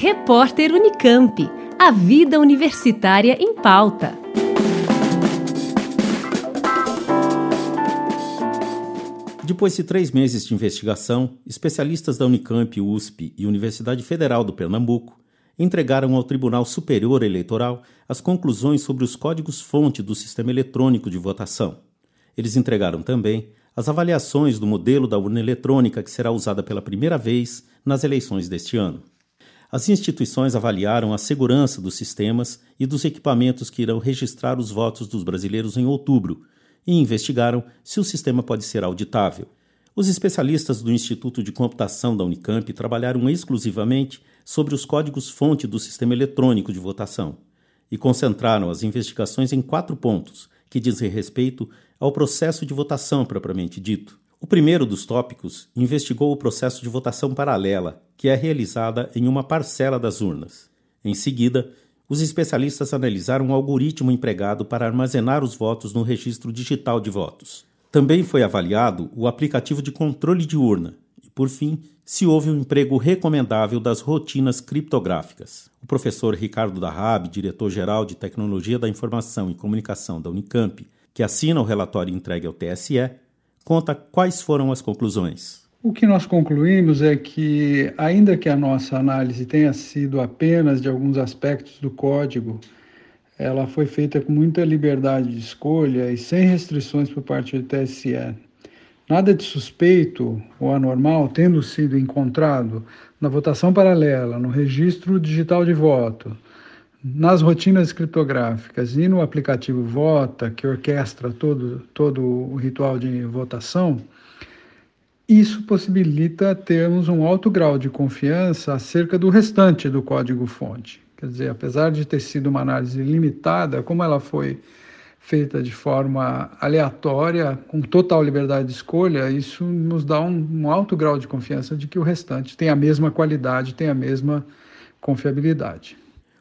Repórter Unicamp. A vida universitária em pauta. Depois de três meses de investigação, especialistas da Unicamp, USP e Universidade Federal do Pernambuco entregaram ao Tribunal Superior Eleitoral as conclusões sobre os códigos-fonte do sistema eletrônico de votação. Eles entregaram também as avaliações do modelo da urna eletrônica que será usada pela primeira vez nas eleições deste ano. As instituições avaliaram a segurança dos sistemas e dos equipamentos que irão registrar os votos dos brasileiros em outubro e investigaram se o sistema pode ser auditável. Os especialistas do Instituto de Computação da Unicamp trabalharam exclusivamente sobre os códigos-fonte do sistema eletrônico de votação e concentraram as investigações em quatro pontos que dizem respeito ao processo de votação propriamente dito. O primeiro dos tópicos investigou o processo de votação paralela, que é realizada em uma parcela das urnas. Em seguida, os especialistas analisaram o algoritmo empregado para armazenar os votos no registro digital de votos. Também foi avaliado o aplicativo de controle de urna e, por fim, se houve um emprego recomendável das rotinas criptográficas. O professor Ricardo Darrab, diretor-geral de Tecnologia da Informação e Comunicação da Unicamp, que assina o relatório entregue ao TSE, conta quais foram as conclusões. O que nós concluímos é que, ainda que a nossa análise tenha sido apenas de alguns aspectos do código, ela foi feita com muita liberdade de escolha e sem restrições por parte do TSE. Nada de suspeito ou anormal tendo sido encontrado na votação paralela, no registro digital de voto, nas rotinas criptográficas e no aplicativo Vota, que orquestra todo, todo o ritual de votação, isso possibilita termos um alto grau de confiança acerca do restante do código-fonte. Quer dizer, apesar de ter sido uma análise limitada, como ela foi feita de forma aleatória, com total liberdade de escolha, isso nos dá um, um alto grau de confiança de que o restante tem a mesma qualidade, tem a mesma confiabilidade.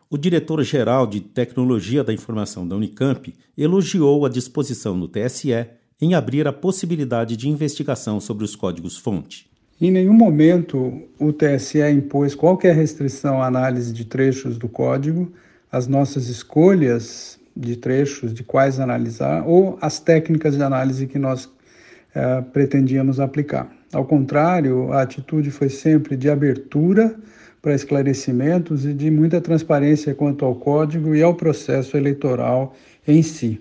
O diretor-geral de Tecnologia da Informação da Unicamp elogiou a disposição no TSE em abrir a possibilidade de investigação sobre os códigos-fonte. Em nenhum momento o TSE impôs qualquer restrição à análise de trechos do código, as nossas escolhas de trechos, de quais analisar, ou as técnicas de análise que nós eh, pretendíamos aplicar. Ao contrário, a atitude foi sempre de abertura para esclarecimentos e de muita transparência quanto ao código e ao processo eleitoral em si.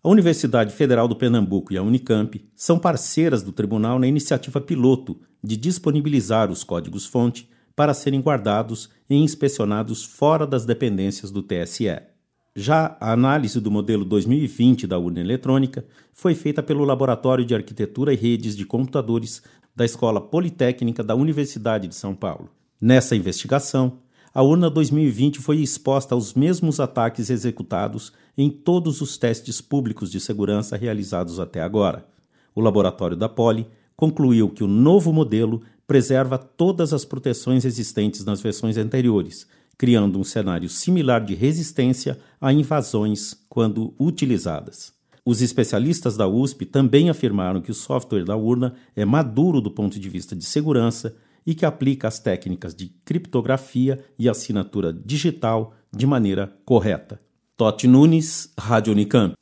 A Universidade Federal do Pernambuco e a Unicamp são parceiras do tribunal na iniciativa piloto de disponibilizar os códigos-fonte para serem guardados e inspecionados fora das dependências do TSE. Já a análise do modelo 2020 da urna eletrônica foi feita pelo Laboratório de Arquitetura e Redes de Computadores da Escola Politécnica da Universidade de São Paulo. Nessa investigação, a urna 2020 foi exposta aos mesmos ataques executados em todos os testes públicos de segurança realizados até agora. O laboratório da Poli concluiu que o novo modelo preserva todas as proteções existentes nas versões anteriores, criando um cenário similar de resistência a invasões quando utilizadas. Os especialistas da USP também afirmaram que o software da urna é maduro do ponto de vista de segurança e que aplica as técnicas de criptografia e assinatura digital de maneira correta. Totti Nunes, Rádio Unicamp.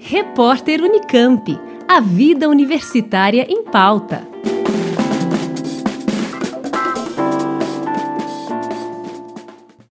Repórter Unicamp. A vida universitária em pauta.